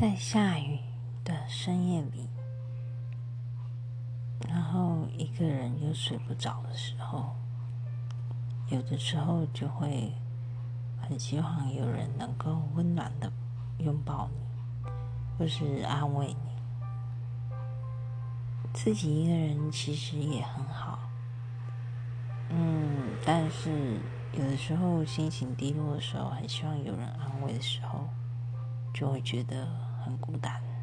在下雨的深夜里，然后一个人又睡不着的时候，有的时候就会很希望有人能够温暖的拥抱你，或是安慰你。自己一个人其实也很好，嗯，但是有的时候心情低落的时候，很希望有人安慰的时候，就会觉得很孤单。